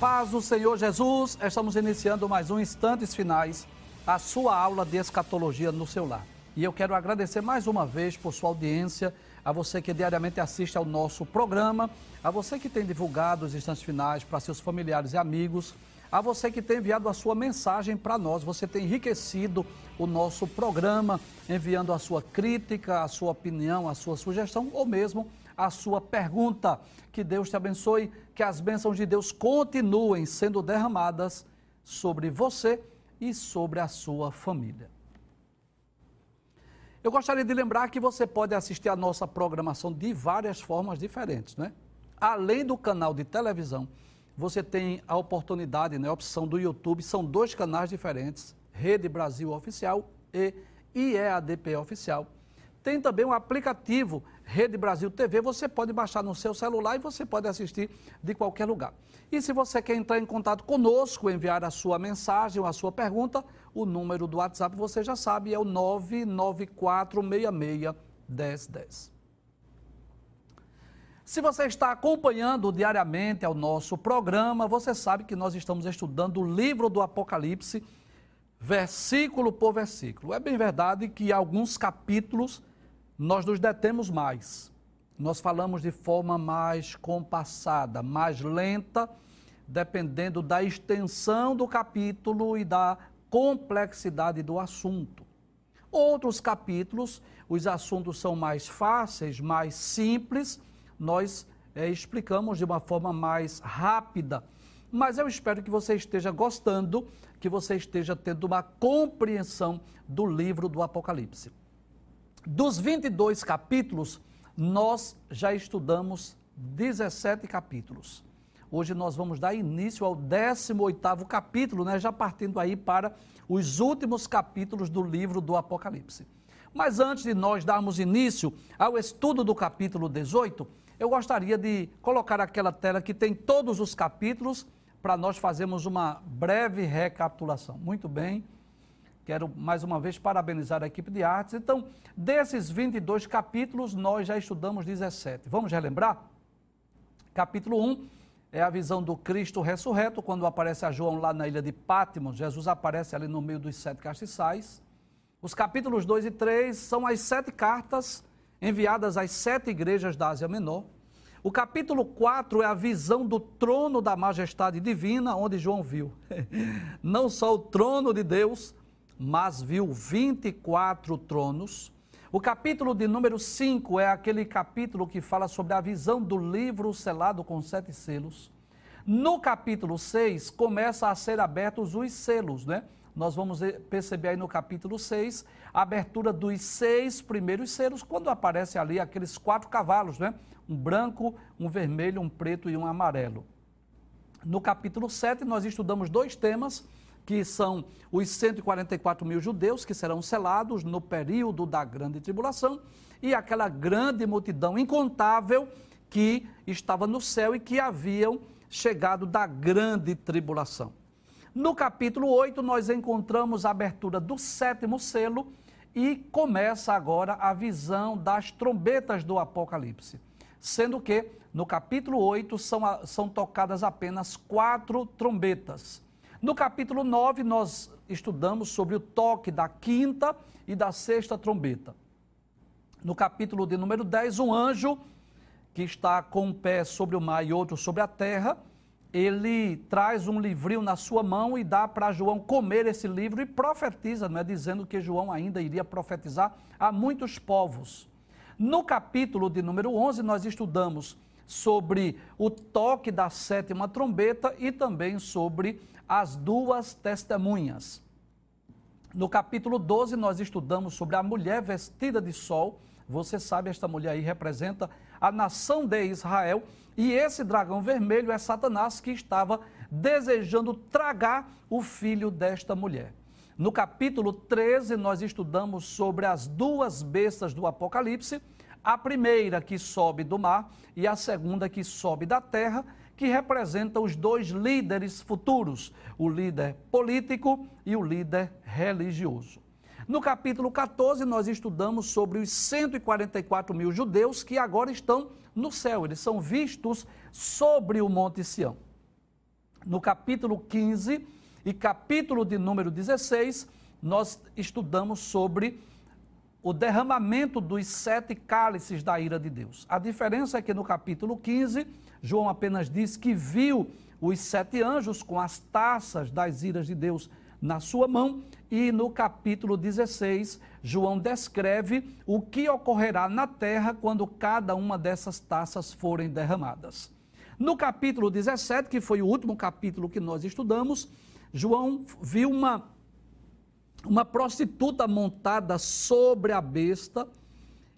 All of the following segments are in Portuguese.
Paz do Senhor Jesus, estamos iniciando mais um Instantes Finais, a sua aula de escatologia no seu lar. E eu quero agradecer mais uma vez por sua audiência, a você que diariamente assiste ao nosso programa, a você que tem divulgado os instantes finais para seus familiares e amigos, a você que tem enviado a sua mensagem para nós. Você tem enriquecido o nosso programa, enviando a sua crítica, a sua opinião, a sua sugestão ou mesmo a sua pergunta. Que Deus te abençoe, que as bênçãos de Deus continuem sendo derramadas sobre você e sobre a sua família. Eu gostaria de lembrar que você pode assistir a nossa programação de várias formas diferentes, né? Além do canal de televisão, você tem a oportunidade, né, a opção do YouTube, são dois canais diferentes, Rede Brasil Oficial e IEADP Oficial. Tem também um aplicativo Rede Brasil TV, você pode baixar no seu celular e você pode assistir de qualquer lugar. E se você quer entrar em contato conosco, enviar a sua mensagem ou a sua pergunta, o número do WhatsApp você já sabe, é o 994661010. Se você está acompanhando diariamente ao nosso programa, você sabe que nós estamos estudando o livro do Apocalipse, versículo por versículo. É bem verdade que alguns capítulos nós nos detemos mais. Nós falamos de forma mais compassada, mais lenta, dependendo da extensão do capítulo e da complexidade do assunto. Outros capítulos, os assuntos são mais fáceis, mais simples, nós é, explicamos de uma forma mais rápida. Mas eu espero que você esteja gostando, que você esteja tendo uma compreensão do livro do Apocalipse. Dos 22 capítulos, nós já estudamos 17 capítulos. Hoje nós vamos dar início ao 18º capítulo, né, já partindo aí para os últimos capítulos do livro do Apocalipse. Mas antes de nós darmos início ao estudo do capítulo 18, eu gostaria de colocar aquela tela que tem todos os capítulos para nós fazermos uma breve recapitulação. Muito bem. Quero mais uma vez parabenizar a equipe de artes. Então, desses 22 capítulos, nós já estudamos 17. Vamos relembrar? Capítulo 1 é a visão do Cristo ressurreto, quando aparece a João lá na ilha de Pátimos. Jesus aparece ali no meio dos sete castiçais. Os capítulos 2 e 3 são as sete cartas enviadas às sete igrejas da Ásia Menor. O capítulo 4 é a visão do trono da majestade divina, onde João viu não só o trono de Deus, mas viu 24 tronos. O capítulo de número 5 é aquele capítulo que fala sobre a visão do livro selado com sete selos. No capítulo 6 começa a ser abertos os selos, né? Nós vamos perceber aí no capítulo 6 a abertura dos seis primeiros selos, quando aparece ali aqueles quatro cavalos, né? Um branco, um vermelho, um preto e um amarelo. No capítulo 7 nós estudamos dois temas que são os 144 mil judeus que serão selados no período da grande tribulação, e aquela grande multidão incontável que estava no céu e que haviam chegado da grande tribulação. No capítulo 8, nós encontramos a abertura do sétimo selo e começa agora a visão das trombetas do Apocalipse. Sendo que no capítulo 8 são, são tocadas apenas quatro trombetas. No capítulo 9, nós estudamos sobre o toque da quinta e da sexta trombeta. No capítulo de número 10, um anjo que está com um pé sobre o mar e outro sobre a terra, ele traz um livrinho na sua mão e dá para João comer esse livro e profetiza, não é? dizendo que João ainda iria profetizar a muitos povos. No capítulo de número 11, nós estudamos sobre o toque da sétima trombeta e também sobre as duas testemunhas. No capítulo 12, nós estudamos sobre a mulher vestida de sol. Você sabe, esta mulher aí representa a nação de Israel. E esse dragão vermelho é Satanás que estava desejando tragar o filho desta mulher. No capítulo 13, nós estudamos sobre as duas bestas do Apocalipse. A primeira que sobe do mar e a segunda que sobe da terra que representa os dois líderes futuros, o líder político e o líder religioso. No capítulo 14, nós estudamos sobre os 144 mil judeus que agora estão no céu, eles são vistos sobre o Monte Sião. no capítulo 15 e capítulo de número 16, nós estudamos sobre o derramamento dos sete cálices da ira de Deus. A diferença é que no capítulo 15, João apenas diz que viu os sete anjos com as taças das iras de Deus na sua mão, e no capítulo 16, João descreve o que ocorrerá na terra quando cada uma dessas taças forem derramadas. No capítulo 17, que foi o último capítulo que nós estudamos, João viu uma, uma prostituta montada sobre a besta,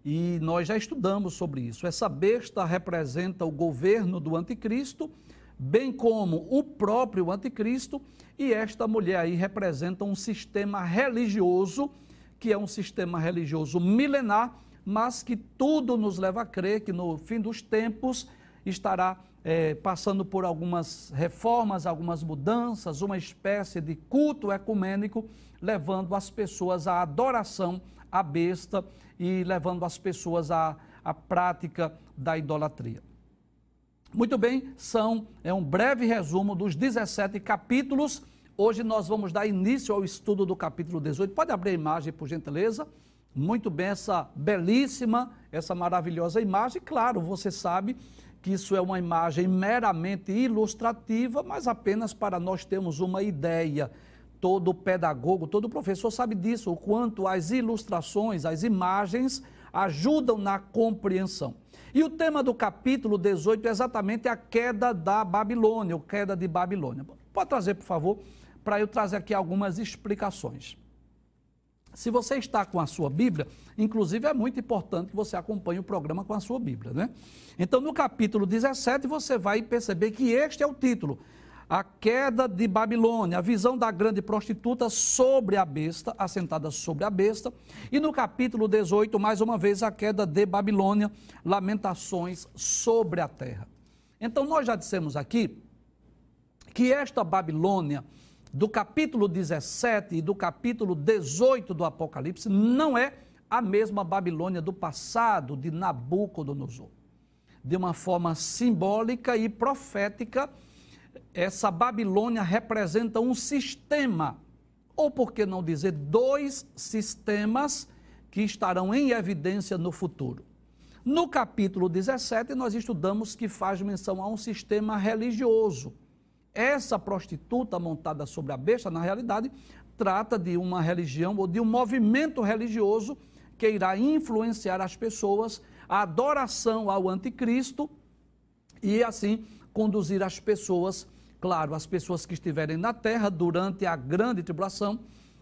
e nós já estudamos sobre isso. Essa besta representa o governo do anticristo, bem como o próprio anticristo, e esta mulher aí representa um sistema religioso, que é um sistema religioso milenar, mas que tudo nos leva a crer que no fim dos tempos estará é, passando por algumas reformas, algumas mudanças, uma espécie de culto ecumênico, levando as pessoas à adoração à besta e levando as pessoas à, à prática da idolatria. Muito bem, são é um breve resumo dos 17 capítulos. Hoje nós vamos dar início ao estudo do capítulo 18. Pode abrir a imagem, por gentileza? Muito bem, essa belíssima, essa maravilhosa imagem. Claro, você sabe que isso é uma imagem meramente ilustrativa, mas apenas para nós termos uma ideia. Todo pedagogo, todo professor sabe disso, o quanto as ilustrações, as imagens ajudam na compreensão. E o tema do capítulo 18 é exatamente a queda da Babilônia, ou queda de Babilônia. Pode trazer, por favor, para eu trazer aqui algumas explicações. Se você está com a sua Bíblia, inclusive é muito importante que você acompanhe o programa com a sua Bíblia, né? Então, no capítulo 17, você vai perceber que este é o título: A queda de Babilônia, a visão da grande prostituta sobre a besta, assentada sobre a besta. E no capítulo 18, mais uma vez, a queda de Babilônia, lamentações sobre a terra. Então, nós já dissemos aqui que esta Babilônia do capítulo 17 e do capítulo 18 do Apocalipse não é a mesma Babilônia do passado de Nabucodonosor. De uma forma simbólica e profética, essa Babilônia representa um sistema, ou por que não dizer dois sistemas que estarão em evidência no futuro. No capítulo 17, nós estudamos que faz menção a um sistema religioso essa prostituta montada sobre a besta, na realidade, trata de uma religião ou de um movimento religioso que irá influenciar as pessoas à adoração ao anticristo e assim conduzir as pessoas, claro, as pessoas que estiverem na terra durante a grande tribulação,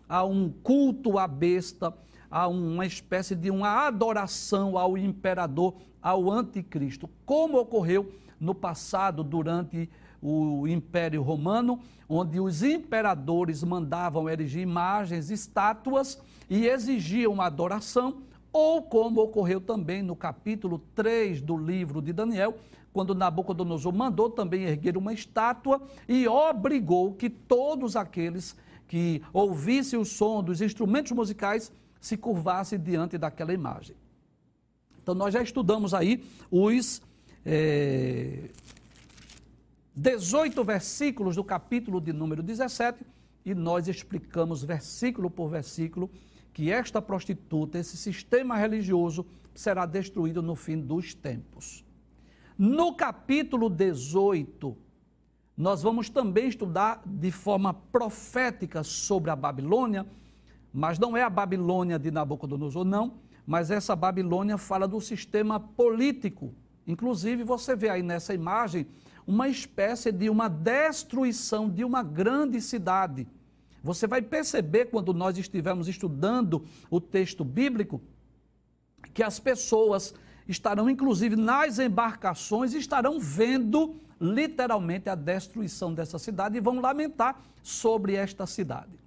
a um culto à besta, a uma espécie de uma adoração ao imperador, ao anticristo, como ocorreu no passado durante o Império Romano, onde os imperadores mandavam erigir imagens, estátuas e exigiam adoração, ou como ocorreu também no capítulo 3 do livro de Daniel, quando Nabucodonosor mandou também erguer uma estátua e obrigou que todos aqueles que ouvissem o som dos instrumentos musicais se curvassem diante daquela imagem. Então, nós já estudamos aí os é, 18 versículos do capítulo de número 17 e nós explicamos versículo por versículo que esta prostituta, esse sistema religioso, será destruído no fim dos tempos. No capítulo 18, nós vamos também estudar de forma profética sobre a Babilônia, mas não é a Babilônia de Nabucodonosor, não, mas essa Babilônia fala do sistema político. Inclusive, você vê aí nessa imagem uma espécie de uma destruição de uma grande cidade. Você vai perceber quando nós estivermos estudando o texto bíblico que as pessoas estarão, inclusive nas embarcações, estarão vendo literalmente a destruição dessa cidade e vão lamentar sobre esta cidade.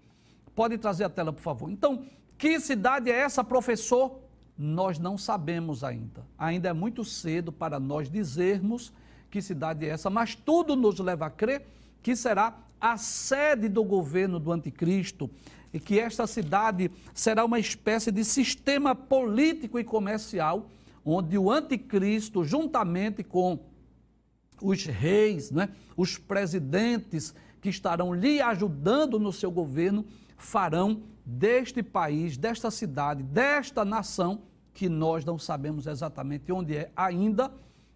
Pode trazer a tela, por favor. Então, que cidade é essa, professor? Nós não sabemos ainda. Ainda é muito cedo para nós dizermos que cidade é essa, mas tudo nos leva a crer que será a sede do governo do anticristo e que esta cidade será uma espécie de sistema político e comercial onde o anticristo, juntamente com os reis, né, os presidentes que estarão lhe ajudando no seu governo, farão deste país, desta cidade, desta nação, que nós não sabemos exatamente onde é ainda,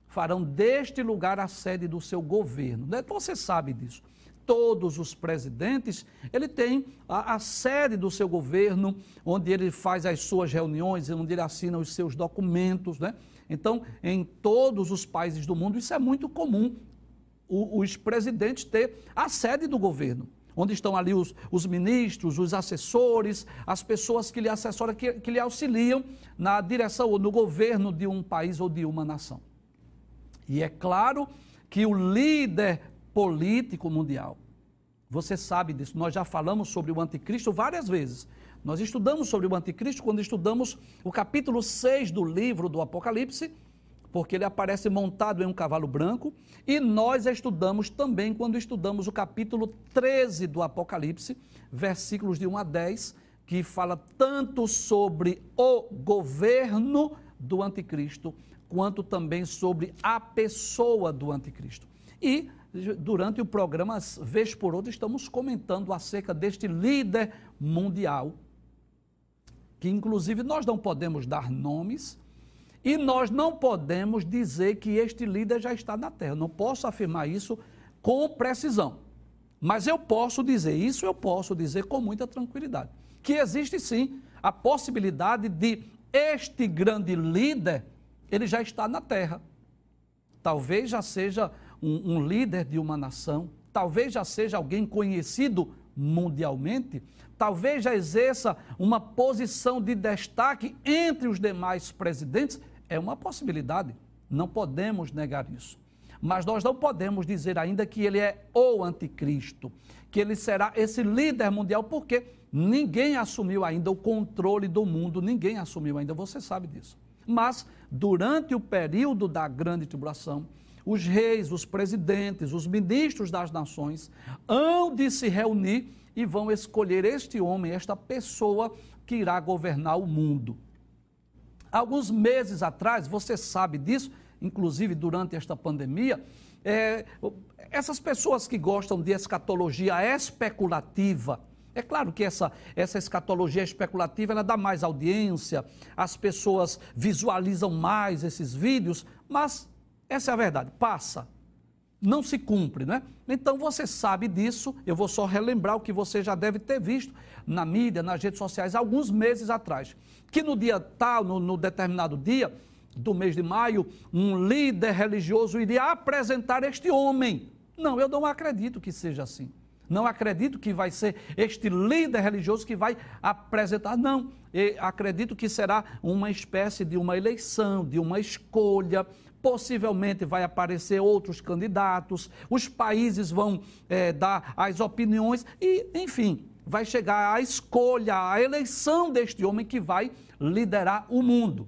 farão deste lugar a sede do seu governo. Né? Então você sabe disso. Todos os presidentes, ele tem a, a, sede do seu governo, onde ele faz as suas reuniões, onde ele assina os seus documentos, né? Então, em todos os países do mundo, isso é muito comum, o, os presidentes ter a sede do governo onde estão ali os, os ministros, os assessores, as pessoas que lhe assessoram, que, que lhe auxiliam na direção ou no governo de um país ou de uma nação. E é claro que o líder político mundial, você sabe disso, nós já falamos sobre o anticristo várias vezes. Nós estudamos sobre o anticristo quando estudamos o capítulo 6 do livro do Apocalipse, porque ele aparece montado em um cavalo branco, e nós estudamos também quando estudamos o capítulo 13 do Apocalipse, versículos de 1 a 10, que fala tanto sobre o governo do anticristo, quanto também sobre a pessoa do anticristo. E durante o programa, vez por outra, estamos comentando acerca deste líder mundial, que inclusive nós não podemos dar nomes, e nós não podemos dizer que este líder já está na terra. Não posso afirmar isso com precisão. Mas eu posso dizer, isso eu posso dizer com muita tranquilidade, que existe sim a possibilidade de este grande líder, ele já está na terra. Talvez já seja um, um líder de uma nação, talvez já seja alguém conhecido mundialmente, talvez já exerça uma posição de destaque entre os demais presidentes é uma possibilidade, não podemos negar isso. Mas nós não podemos dizer ainda que ele é o anticristo, que ele será esse líder mundial, porque ninguém assumiu ainda o controle do mundo, ninguém assumiu ainda, você sabe disso. Mas durante o período da grande tribulação, os reis, os presidentes, os ministros das nações hão de se reunir e vão escolher este homem, esta pessoa que irá governar o mundo. Alguns meses atrás, você sabe disso, inclusive durante esta pandemia, é, essas pessoas que gostam de escatologia especulativa, é claro que essa, essa escatologia especulativa ela dá mais audiência, as pessoas visualizam mais esses vídeos, mas essa é a verdade, passa, não se cumpre, né? Então você sabe disso, eu vou só relembrar o que você já deve ter visto na mídia, nas redes sociais, alguns meses atrás que no dia tal, no, no determinado dia do mês de maio, um líder religioso iria apresentar este homem. Não, eu não acredito que seja assim. Não acredito que vai ser este líder religioso que vai apresentar, não. Eu acredito que será uma espécie de uma eleição, de uma escolha. Possivelmente vai aparecer outros candidatos, os países vão é, dar as opiniões e, enfim, vai chegar a escolha, a eleição deste homem que vai liderar o mundo.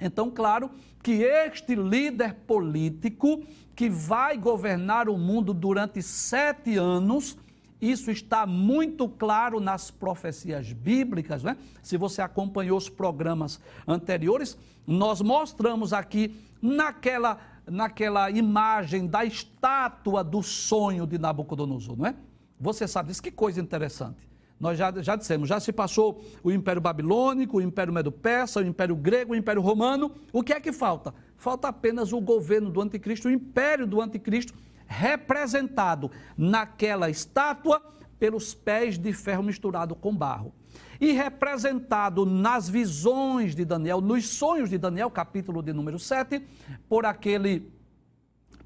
Então, claro que este líder político que vai governar o mundo durante sete anos, isso está muito claro nas profecias bíblicas, né? Se você acompanhou os programas anteriores, nós mostramos aqui naquela, naquela imagem da estátua do sonho de Nabucodonosor, não é? Você sabe disso, que coisa interessante. Nós já, já dissemos, já se passou o Império Babilônico, o Império Medo-Persa, o Império Grego, o Império Romano. O que é que falta? Falta apenas o governo do Anticristo, o Império do Anticristo, representado naquela estátua pelos pés de ferro misturado com barro. E representado nas visões de Daniel, nos sonhos de Daniel, capítulo de número 7, por aquele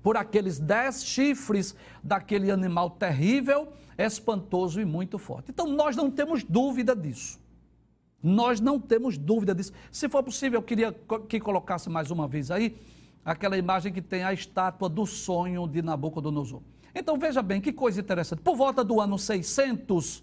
por aqueles dez chifres daquele animal terrível, espantoso e muito forte. Então nós não temos dúvida disso. Nós não temos dúvida disso. Se for possível, eu queria que colocasse mais uma vez aí aquela imagem que tem a estátua do sonho de Nabucodonosor. Então veja bem, que coisa interessante. Por volta do ano 600,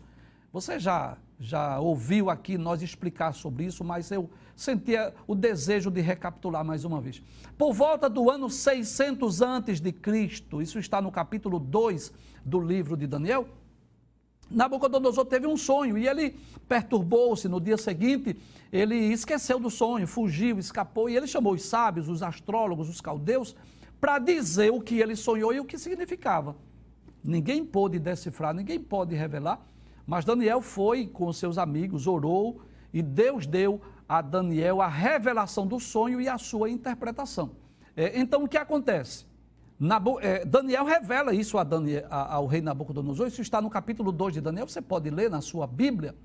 você já já ouviu aqui nós explicar sobre isso, mas eu sentia o desejo de recapitular mais uma vez. Por volta do ano 600 antes de Cristo, isso está no capítulo 2 do livro de Daniel, Nabucodonosor teve um sonho e ele perturbou-se. No dia seguinte, ele esqueceu do sonho, fugiu, escapou e ele chamou os sábios, os astrólogos, os caldeus para dizer o que ele sonhou e o que significava. Ninguém pôde decifrar, ninguém pode revelar, mas Daniel foi com seus amigos, orou e Deus deu a Daniel a revelação do sonho e a sua interpretação. É, então, o que acontece? Nabu, é, Daniel revela isso a Daniel, a, ao rei Nabucodonosor, isso está no capítulo 2 de Daniel, você pode ler na sua Bíblia.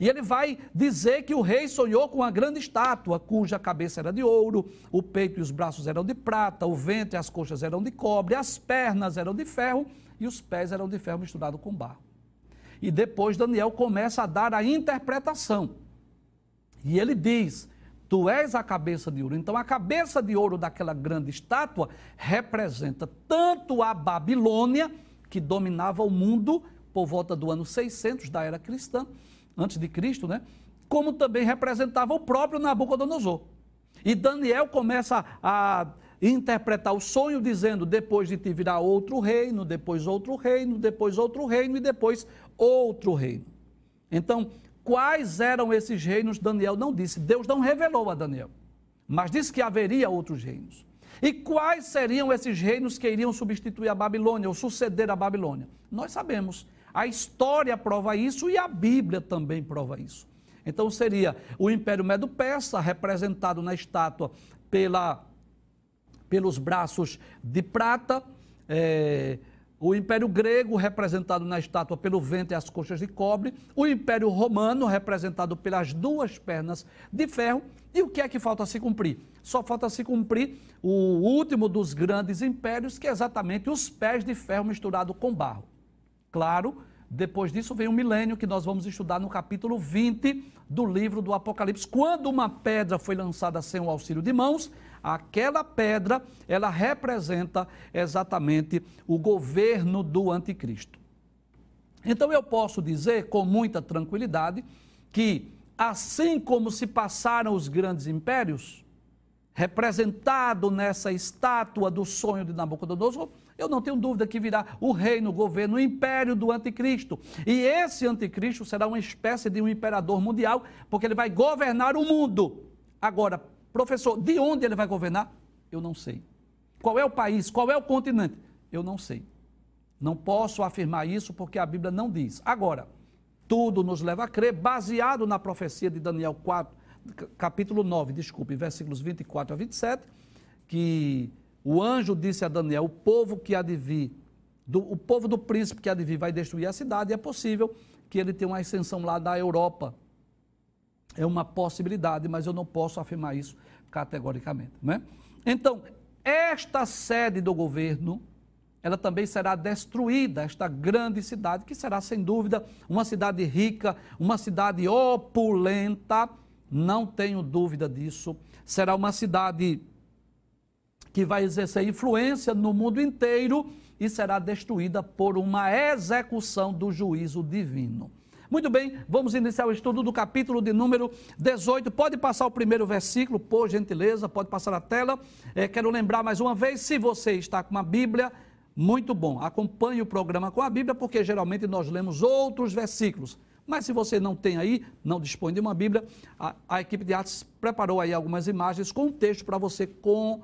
E ele vai dizer que o rei sonhou com uma grande estátua, cuja cabeça era de ouro, o peito e os braços eram de prata, o ventre e as coxas eram de cobre, as pernas eram de ferro e os pés eram de ferro misturado com barro. E depois Daniel começa a dar a interpretação. E ele diz: Tu és a cabeça de ouro. Então, a cabeça de ouro daquela grande estátua representa tanto a Babilônia, que dominava o mundo por volta do ano 600 da era cristã, antes de Cristo, né? Como também representava o próprio Nabucodonosor. E Daniel começa a interpretar o sonho dizendo: depois de ti virá outro reino, depois outro reino, depois outro reino e depois outro reino. Então, quais eram esses reinos? Daniel não disse. Deus não revelou a Daniel, mas disse que haveria outros reinos. E quais seriam esses reinos que iriam substituir a Babilônia ou suceder a Babilônia? Nós sabemos. A história prova isso e a Bíblia também prova isso. Então seria o Império Medo-Persa, representado na estátua pela, pelos braços de prata, é, o Império Grego, representado na estátua pelo ventre e as coxas de cobre, o Império Romano, representado pelas duas pernas de ferro, e o que é que falta se cumprir? Só falta se cumprir o último dos grandes impérios, que é exatamente os pés de ferro misturado com barro. Claro, depois disso vem o milênio que nós vamos estudar no capítulo 20 do livro do Apocalipse. Quando uma pedra foi lançada sem o auxílio de mãos, aquela pedra, ela representa exatamente o governo do anticristo. Então eu posso dizer com muita tranquilidade que assim como se passaram os grandes impérios, representado nessa estátua do sonho de Nabucodonosor, eu não tenho dúvida que virá o reino, o governo, o império do anticristo. E esse anticristo será uma espécie de um imperador mundial, porque ele vai governar o mundo. Agora, professor, de onde ele vai governar? Eu não sei. Qual é o país? Qual é o continente? Eu não sei. Não posso afirmar isso porque a Bíblia não diz. Agora, tudo nos leva a crer, baseado na profecia de Daniel 4, capítulo 9, desculpe, versículos 24 a 27, que o anjo disse a Daniel: o povo que há de vir, do, o povo do príncipe que há de vir vai destruir a cidade, e é possível que ele tenha uma ascensão lá da Europa. É uma possibilidade, mas eu não posso afirmar isso categoricamente. Né? Então, esta sede do governo, ela também será destruída, esta grande cidade, que será sem dúvida uma cidade rica, uma cidade opulenta, não tenho dúvida disso. Será uma cidade que vai exercer influência no mundo inteiro e será destruída por uma execução do juízo divino. Muito bem, vamos iniciar o estudo do capítulo de número 18. Pode passar o primeiro versículo, por gentileza, pode passar a tela. É, quero lembrar mais uma vez, se você está com uma Bíblia, muito bom, acompanhe o programa com a Bíblia, porque geralmente nós lemos outros versículos. Mas se você não tem aí, não dispõe de uma Bíblia, a, a equipe de artes preparou aí algumas imagens com texto para você com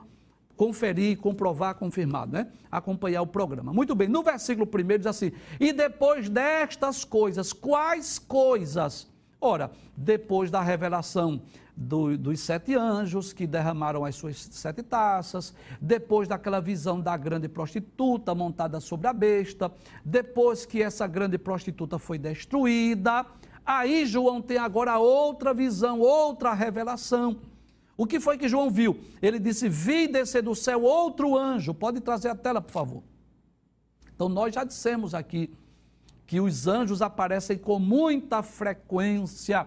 conferir, comprovar, confirmar, né? Acompanhar o programa. Muito bem, no versículo 1 diz assim: E depois destas coisas, quais coisas? Ora, depois da revelação do, dos sete anjos que derramaram as suas sete taças, depois daquela visão da grande prostituta montada sobre a besta, depois que essa grande prostituta foi destruída, aí João tem agora outra visão, outra revelação o que foi que João viu? Ele disse: Vi descer do céu outro anjo. Pode trazer a tela, por favor. Então, nós já dissemos aqui que os anjos aparecem com muita frequência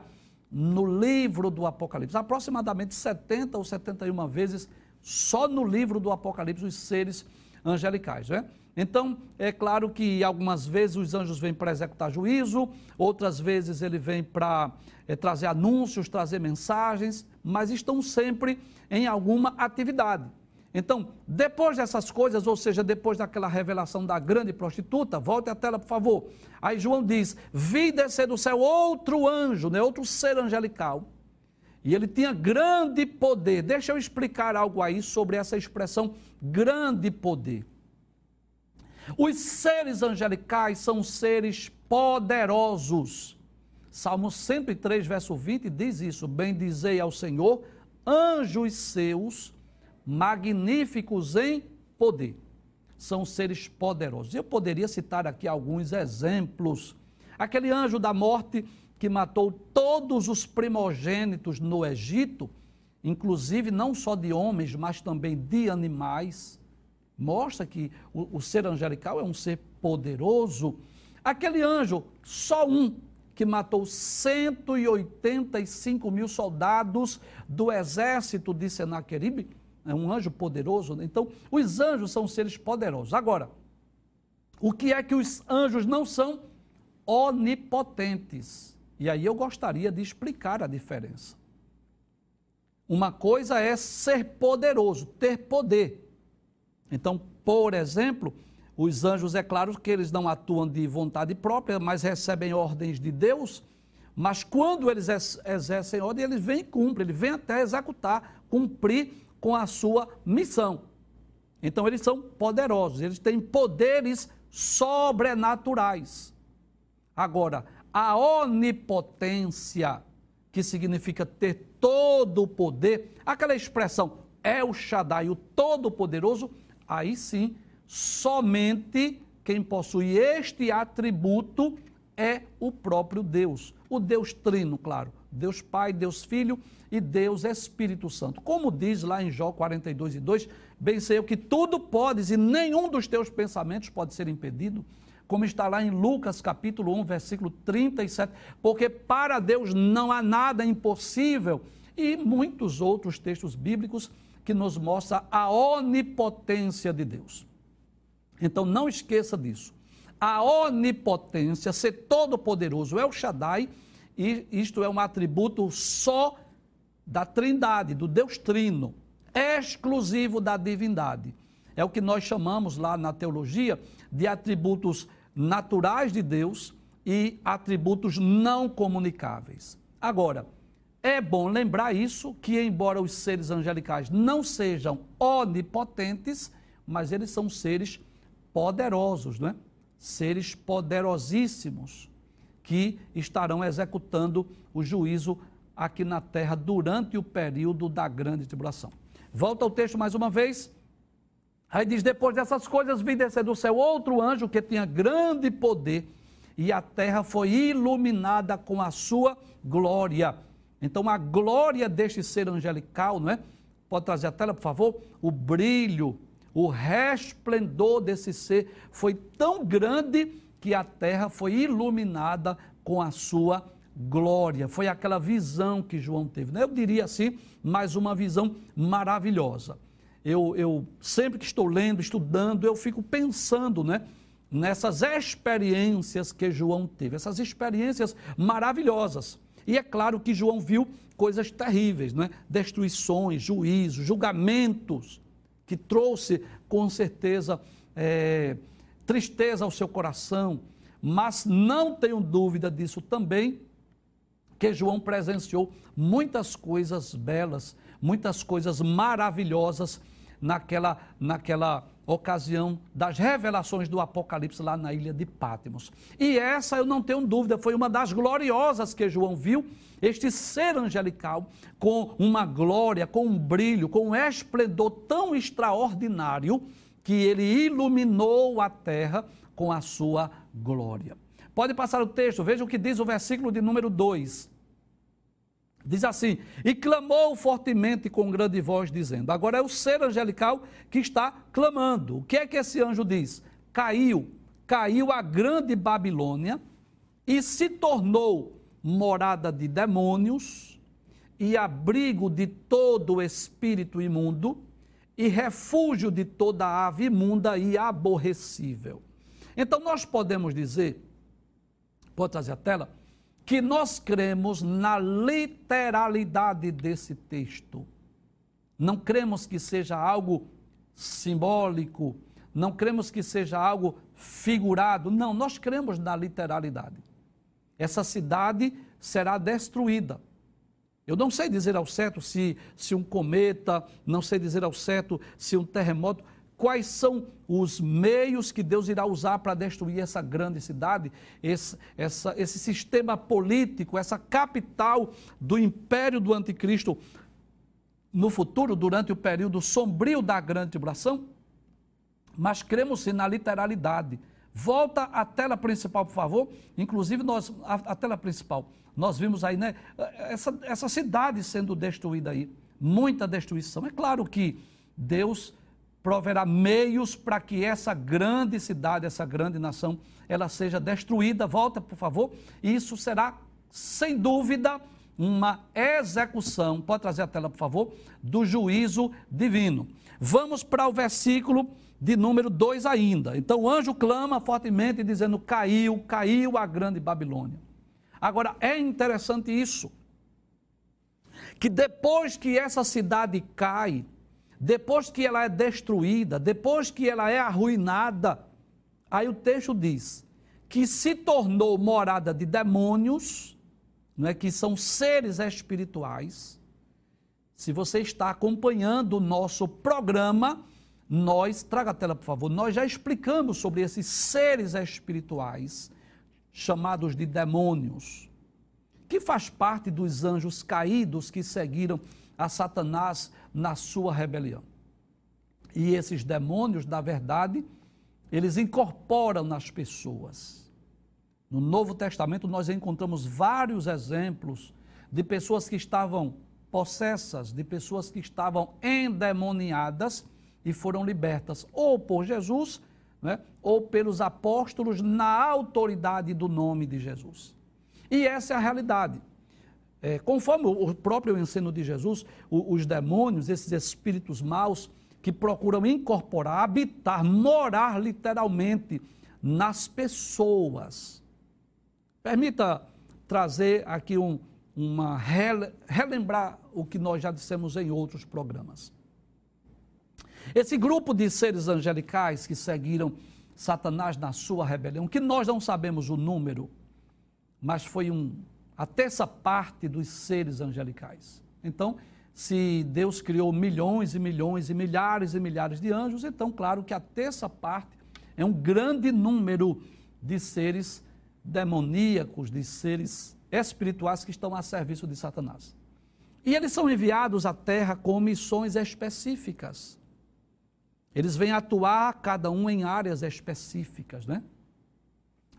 no livro do Apocalipse, aproximadamente 70 ou 71 vezes só no livro do Apocalipse os seres angelicais, né? Então, é claro que algumas vezes os anjos vêm para executar juízo, outras vezes ele vem para é, trazer anúncios, trazer mensagens, mas estão sempre em alguma atividade. Então, depois dessas coisas, ou seja, depois daquela revelação da grande prostituta, volte a tela, por favor. Aí João diz: Vi descer do céu outro anjo, né, outro ser angelical. E ele tinha grande poder. Deixa eu explicar algo aí sobre essa expressão grande poder. Os seres angelicais são seres poderosos. Salmo 103, verso 20 diz isso: Bendizei ao Senhor, anjos seus, magníficos em poder. São seres poderosos. Eu poderia citar aqui alguns exemplos. Aquele anjo da morte que matou todos os primogênitos no Egito, inclusive não só de homens, mas também de animais, mostra que o, o ser angelical é um ser poderoso. Aquele anjo, só um, que matou 185 mil soldados do exército de Senaqueribe, é um anjo poderoso. Né? Então, os anjos são seres poderosos. Agora, o que é que os anjos não são? Onipotentes. E aí eu gostaria de explicar a diferença. Uma coisa é ser poderoso, ter poder. Então, por exemplo, os anjos, é claro que eles não atuam de vontade própria, mas recebem ordens de Deus. Mas quando eles exercem ordem, eles vêm e cumprem, eles vêm até executar, cumprir com a sua missão. Então, eles são poderosos, eles têm poderes sobrenaturais. Agora, a onipotência, que significa ter todo o poder, aquela expressão é o Shaddai, o Todo-Poderoso, aí sim, somente quem possui este atributo é o próprio Deus, o Deus Trino, claro, Deus Pai, Deus Filho e Deus Espírito Santo. Como diz lá em Jó 42 e 2, bem sei eu que tudo podes e nenhum dos teus pensamentos pode ser impedido como está lá em Lucas capítulo 1, versículo 37, porque para Deus não há nada impossível, e muitos outros textos bíblicos que nos mostram a onipotência de Deus. Então não esqueça disso. A onipotência, ser todo-poderoso, é o Shaddai, e isto é um atributo só da Trindade, do Deus Trino, exclusivo da divindade. É o que nós chamamos lá na teologia de atributos naturais de Deus e atributos não comunicáveis. Agora, é bom lembrar isso, que embora os seres angelicais não sejam onipotentes, mas eles são seres poderosos, né? Seres poderosíssimos que estarão executando o juízo aqui na terra durante o período da grande tribulação. Volta ao texto mais uma vez. Aí diz: depois dessas coisas, vi descer do céu outro anjo que tinha grande poder, e a terra foi iluminada com a sua glória. Então, a glória deste ser angelical, não é? Pode trazer a tela, por favor? O brilho, o resplendor desse ser foi tão grande que a terra foi iluminada com a sua glória. Foi aquela visão que João teve. Né? Eu diria assim, mais uma visão maravilhosa eu, eu sempre que estou lendo, estudando, eu fico pensando, né? Nessas experiências que João teve, essas experiências maravilhosas. E é claro que João viu coisas terríveis, né? destruições, juízos, julgamentos, que trouxe com certeza é, tristeza ao seu coração. Mas não tenho dúvida disso também, que João presenciou muitas coisas belas, muitas coisas maravilhosas naquela, naquela ocasião das revelações do Apocalipse lá na ilha de Pátimos. E essa, eu não tenho dúvida, foi uma das gloriosas que João viu, este ser angelical com uma glória, com um brilho, com um esplendor tão extraordinário que ele iluminou a terra com a sua glória. Pode passar o texto, veja o que diz o versículo de número 2. Diz assim: E clamou fortemente com grande voz, dizendo. Agora é o ser angelical que está clamando. O que é que esse anjo diz? Caiu, caiu a grande Babilônia e se tornou morada de demônios e abrigo de todo espírito imundo e refúgio de toda ave imunda e aborrecível. Então nós podemos dizer, pode trazer a tela, que nós cremos na literalidade desse texto. Não cremos que seja algo simbólico, não cremos que seja algo figurado, não, nós cremos na literalidade. Essa cidade será destruída. Eu não sei dizer ao certo se, se um cometa, não sei dizer ao certo se um terremoto, quais são os meios que Deus irá usar para destruir essa grande cidade, esse, essa, esse sistema político, essa capital do império do anticristo no futuro, durante o período sombrio da grande tribulação? Mas cremos sim na literalidade. Volta à tela principal, por favor. Inclusive, nós, a, a tela principal. Nós vimos aí, né? Essa, essa cidade sendo destruída aí. Muita destruição. É claro que Deus proverá meios para que essa grande cidade, essa grande nação, ela seja destruída. Volta, por favor. Isso será, sem dúvida, uma execução. Pode trazer a tela, por favor, do juízo divino. Vamos para o versículo de número 2 ainda. Então o anjo clama fortemente dizendo: Caiu, caiu a grande Babilônia. Agora é interessante isso, que depois que essa cidade cai, depois que ela é destruída, depois que ela é arruinada, aí o texto diz que se tornou morada de demônios, não é que são seres espirituais. Se você está acompanhando o nosso programa, nós, traga a tela por favor, nós já explicamos sobre esses seres espirituais chamados de demônios, que faz parte dos anjos caídos que seguiram a Satanás na sua rebelião. E esses demônios, na verdade, eles incorporam nas pessoas. No Novo Testamento nós encontramos vários exemplos de pessoas que estavam possessas, de pessoas que estavam endemoniadas e foram libertas ou por Jesus, né, ou pelos apóstolos na autoridade do nome de Jesus. E essa é a realidade. É, conforme o próprio ensino de Jesus, os demônios, esses espíritos maus, que procuram incorporar, habitar, morar literalmente nas pessoas. Permita trazer aqui um, uma relembrar o que nós já dissemos em outros programas. Esse grupo de seres angelicais que seguiram Satanás na sua rebelião, que nós não sabemos o número, mas foi um, a terça parte dos seres angelicais. Então, se Deus criou milhões e milhões e milhares e milhares de anjos, então, claro que a terça parte é um grande número de seres demoníacos, de seres espirituais que estão a serviço de Satanás. E eles são enviados à terra com missões específicas. Eles vêm atuar cada um em áreas específicas, né?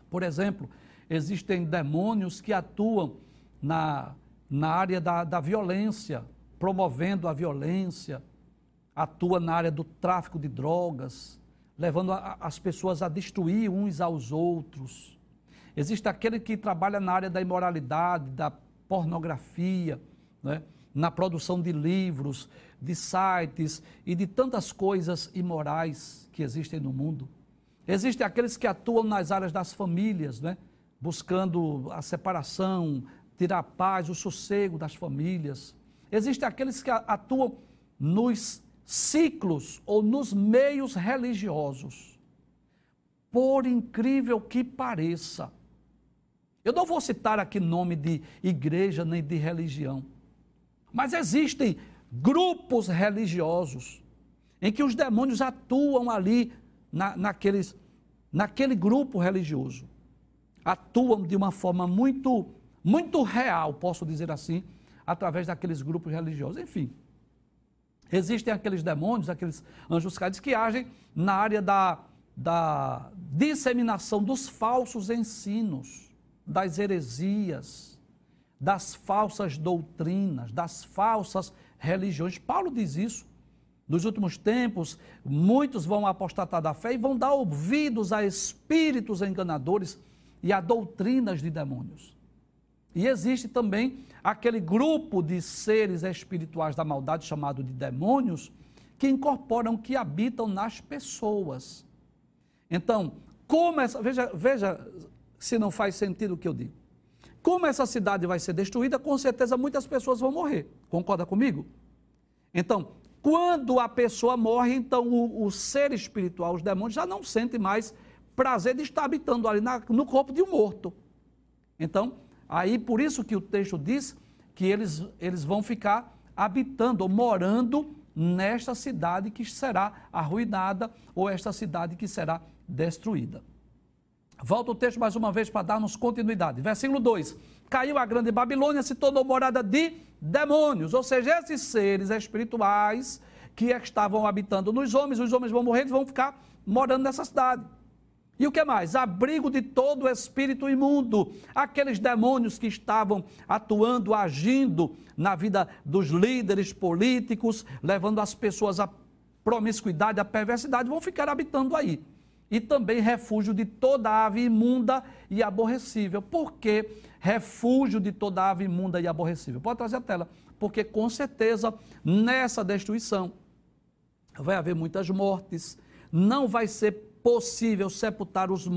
Por exemplo, existem demônios que atuam na, na área da, da violência, promovendo a violência, atua na área do tráfico de drogas, levando a, as pessoas a destruir uns aos outros. Existe aquele que trabalha na área da imoralidade, da pornografia, né? na produção de livros, de sites e de tantas coisas imorais que existem no mundo. Existem aqueles que atuam nas áreas das famílias, né? Buscando a separação, tirar a paz, o sossego das famílias. Existem aqueles que atuam nos ciclos ou nos meios religiosos. Por incrível que pareça, eu não vou citar aqui nome de igreja nem de religião, mas existem grupos religiosos em que os demônios atuam ali na, naqueles, naquele grupo religioso. Atuam de uma forma muito, muito real, posso dizer assim, através daqueles grupos religiosos. Enfim, existem aqueles demônios, aqueles anjos caídos que agem na área da, da disseminação dos falsos ensinos, das heresias, das falsas doutrinas, das falsas religiões. Paulo diz isso. Nos últimos tempos, muitos vão apostatar da fé e vão dar ouvidos a espíritos enganadores e a doutrinas de demônios. E existe também aquele grupo de seres espirituais da maldade chamado de demônios que incorporam, que habitam nas pessoas. Então, como essa. Veja, veja se não faz sentido o que eu digo. Como essa cidade vai ser destruída, com certeza muitas pessoas vão morrer. Concorda comigo? Então, quando a pessoa morre, então o, o ser espiritual, os demônios, já não sentem mais prazer de estar habitando ali na, no corpo de um morto. Então, aí por isso que o texto diz que eles, eles vão ficar habitando ou morando nesta cidade que será arruinada ou esta cidade que será destruída. Volta o texto mais uma vez para darmos continuidade. Versículo 2: Caiu a grande Babilônia, se tornou morada de demônios, ou seja, esses seres espirituais que estavam habitando nos homens, os homens vão morrer, eles vão ficar morando nessa cidade. E o que mais? Abrigo de todo espírito imundo. Aqueles demônios que estavam atuando, agindo na vida dos líderes políticos, levando as pessoas à promiscuidade, à perversidade, vão ficar habitando aí. E também refúgio de toda ave imunda e aborrecível. Por que refúgio de toda ave imunda e aborrecível? Pode trazer a tela. Porque com certeza nessa destruição vai haver muitas mortes, não vai ser possível sepultar os,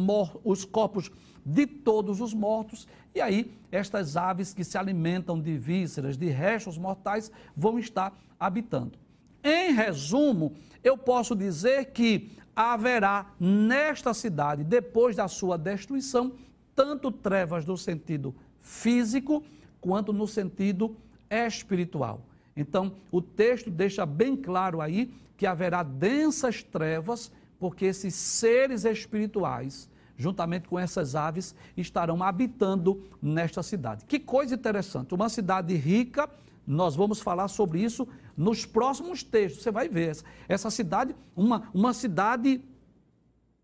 os corpos de todos os mortos, e aí estas aves que se alimentam de vísceras, de restos mortais, vão estar habitando. Em resumo, eu posso dizer que haverá nesta cidade, depois da sua destruição, tanto trevas no sentido físico quanto no sentido espiritual. Então, o texto deixa bem claro aí que haverá densas trevas, porque esses seres espirituais, juntamente com essas aves, estarão habitando nesta cidade. Que coisa interessante, uma cidade rica, nós vamos falar sobre isso nos próximos textos, você vai ver. Essa cidade, uma, uma cidade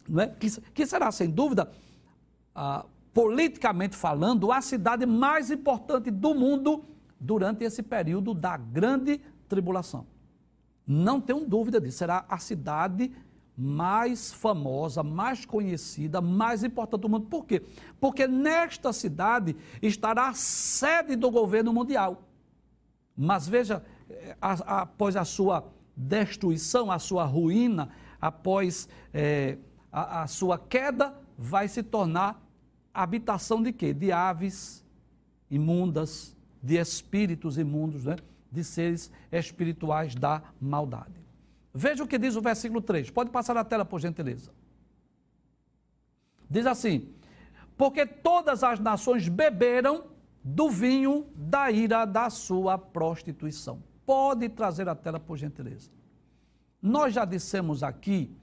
não é? que, que será, sem dúvida, ah, politicamente falando, a cidade mais importante do mundo durante esse período da grande tribulação. Não tenho dúvida disso. Será a cidade mais famosa, mais conhecida, mais importante do mundo. Por quê? Porque nesta cidade estará a sede do governo mundial. Mas veja, eh, após a sua destruição, a sua ruína, após é, a, a sua queda, vai se tornar habitação de quê? De aves imundas, de espíritos imundos, né? de seres espirituais da maldade. Veja o que diz o versículo 3. Pode passar na tela, por gentileza. Diz assim: Porque todas as nações beberam do vinho da ira da sua prostituição. Pode trazer a tela, por gentileza. Nós já dissemos aqui,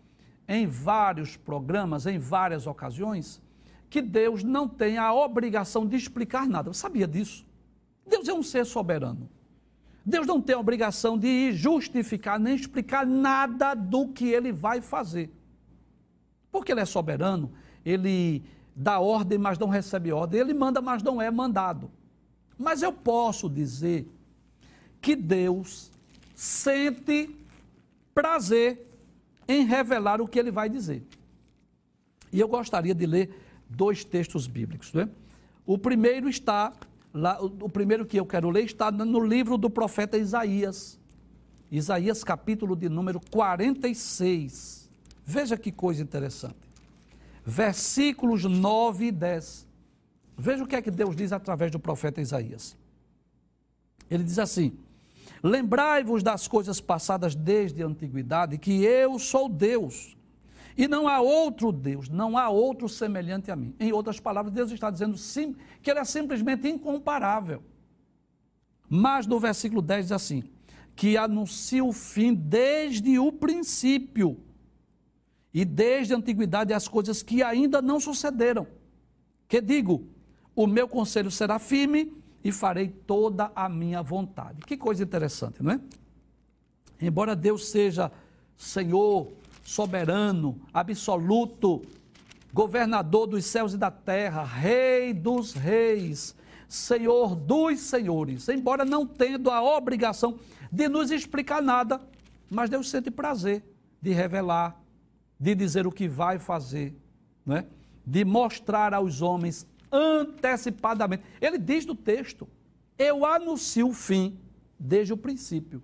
em vários programas, em várias ocasiões, que Deus não tem a obrigação de explicar nada. Você sabia disso? Deus é um ser soberano. Deus não tem a obrigação de justificar nem explicar nada do que ele vai fazer. Porque ele é soberano, ele dá ordem, mas não recebe ordem, ele manda, mas não é mandado. Mas eu posso dizer que Deus sente prazer em revelar o que ele vai dizer. E eu gostaria de ler dois textos bíblicos. Né? O primeiro está Lá, o, primeiro que eu quero ler está no livro do profeta Isaías. Isaías, capítulo de número 46. Veja que coisa interessante. Versículos 9 e 10. Veja o que é que Deus diz através do profeta Isaías. Ele diz assim: Lembrai-vos das coisas passadas desde a antiguidade, que eu sou Deus e não há outro Deus, não há outro semelhante a mim. Em outras palavras, Deus está dizendo sim, que ele é simplesmente incomparável. Mas no versículo 10 diz assim: que anuncia o fim desde o princípio e desde a antiguidade as coisas que ainda não sucederam. Que digo: o meu conselho será firme e farei toda a minha vontade. Que coisa interessante, não é? Embora Deus seja Senhor, soberano, absoluto, governador dos céus e da terra, rei dos reis, senhor dos senhores, embora não tendo a obrigação de nos explicar nada, mas Deus sente prazer de revelar, de dizer o que vai fazer, né? de mostrar aos homens antecipadamente. Ele diz no texto: Eu anuncio o fim desde o princípio.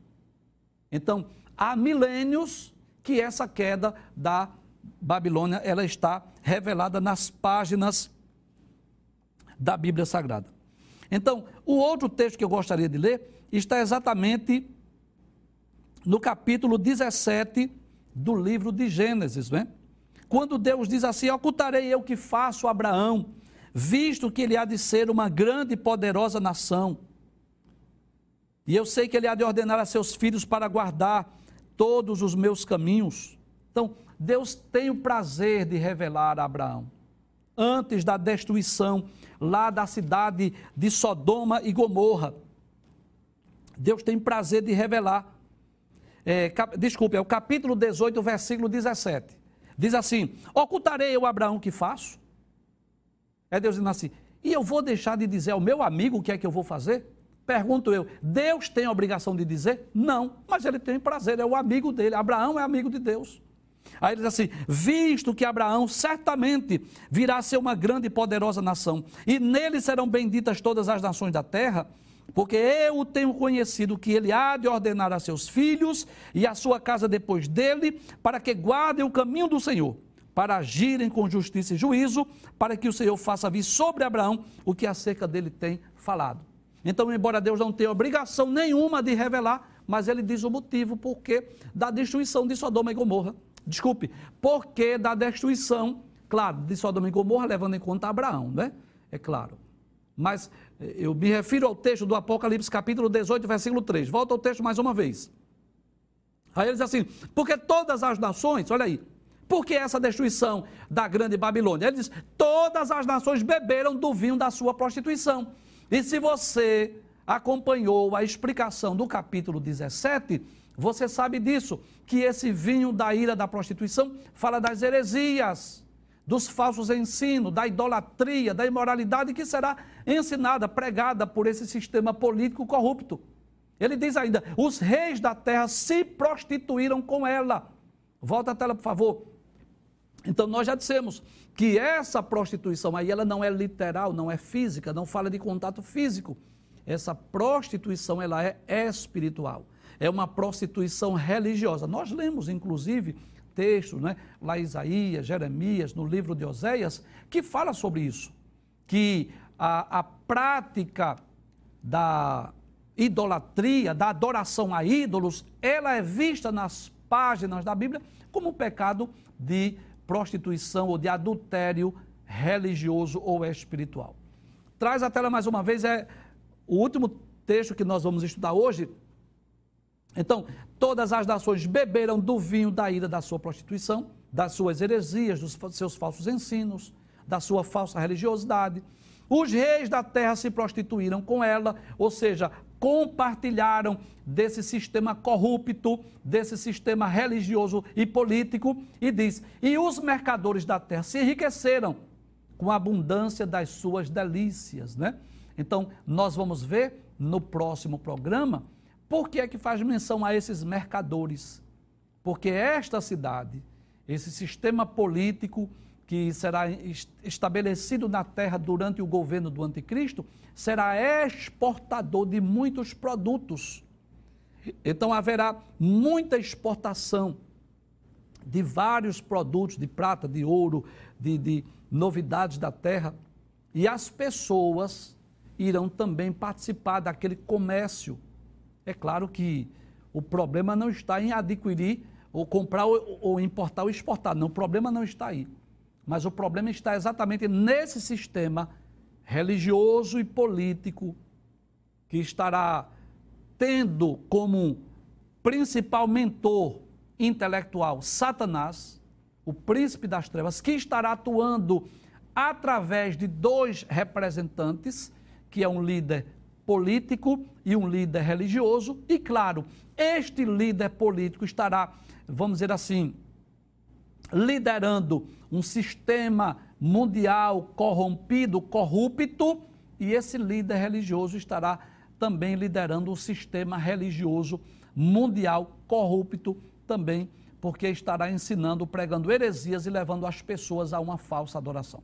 Então, há milênios que essa queda da Babilônia ela está revelada nas páginas da Bíblia Sagrada. Então, o outro texto que eu gostaria de ler está exatamente no capítulo 17 do livro de Gênesis, né? Quando Deus diz assim: Ocultarei eu que faço Abraão, visto que ele há de ser uma grande e poderosa nação. E eu sei que ele há de ordenar a seus filhos para guardar todos os meus caminhos. Então, Deus tem o prazer de revelar a Abraão. Antes da destruição lá da cidade de Sodoma e Gomorra, Deus tem prazer de revelar. É, cap, desculpe, é o capítulo 18, versículo 17. Diz assim: Ocultarei eu, Abraão, que faço? É Deus dizendo assim: E eu vou deixar de dizer ao meu amigo o que é que eu vou fazer? Pergunto eu: Deus tem a obrigação de dizer? Não, mas ele tem prazer, é o amigo dele. Abraão é amigo de Deus. Aí ele diz assim: visto que Abraão certamente virá a ser uma grande e poderosa nação, e nele serão benditas todas as nações da terra, porque eu tenho conhecido que ele há de ordenar a seus filhos e a sua casa depois dele, para que guardem o caminho do Senhor, para agirem com justiça e juízo, para que o Senhor faça vir sobre Abraão o que acerca dele tem falado. Então, embora Deus não tenha obrigação nenhuma de revelar, mas ele diz o motivo porque da destruição de Sodoma e Gomorra. Desculpe, porque da destruição, claro, de Sodoma e Gomorra, levando em conta Abraão, né? É claro. Mas eh, eu me refiro ao texto do Apocalipse, capítulo 18, versículo 3. Volta ao texto mais uma vez. Aí ele diz assim: porque todas as nações, olha aí, por que essa destruição da grande Babilônia? Ele diz: todas as nações beberam do vinho da sua prostituição. E se você acompanhou a explicação do capítulo 17, você sabe disso, que esse vinho da ira da prostituição fala das heresias, dos falsos ensinos, da idolatria, da imoralidade que será ensinada, pregada por esse sistema político corrupto. Ele diz ainda: os reis da terra se prostituíram com ela. Volta a tela, por favor. Então, nós já dissemos que essa prostituição aí, ela não é literal, não é física, não fala de contato físico. Essa prostituição, ela é espiritual. É uma prostituição religiosa. Nós lemos, inclusive, textos, né, lá Isaías, Jeremias, no livro de Oséias, que fala sobre isso. Que a, a prática da idolatria, da adoração a ídolos, ela é vista nas páginas da Bíblia como um pecado de prostituição ou de adultério religioso ou espiritual. Traz a tela mais uma vez, é o último texto que nós vamos estudar hoje. Então, todas as nações beberam do vinho da ira da sua prostituição, das suas heresias, dos seus falsos ensinos, da sua falsa religiosidade. Os reis da terra se prostituíram com ela, ou seja, compartilharam desse sistema corrupto, desse sistema religioso e político, e diz: e os mercadores da terra se enriqueceram com a abundância das suas delícias, né? Então, nós vamos ver no próximo programa por que é que faz menção a esses mercadores. Porque esta cidade, esse sistema político que será estabelecido na terra durante o governo do anticristo, será exportador de muitos produtos. Então haverá muita exportação de vários produtos de prata, de ouro, de, de novidades da terra. E as pessoas irão também participar daquele comércio. É claro que o problema não está em adquirir, ou comprar, ou, ou importar ou exportar. Não, o problema não está aí. Mas o problema está exatamente nesse sistema religioso e político que estará tendo como principal mentor intelectual Satanás, o príncipe das trevas, que estará atuando através de dois representantes, que é um líder político e um líder religioso, e claro, este líder político estará, vamos dizer assim, liderando um sistema mundial corrompido, corrupto, e esse líder religioso estará também liderando um sistema religioso mundial corrupto também, porque estará ensinando, pregando heresias e levando as pessoas a uma falsa adoração.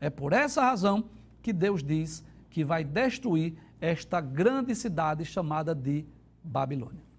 É por essa razão que Deus diz que vai destruir esta grande cidade chamada de Babilônia.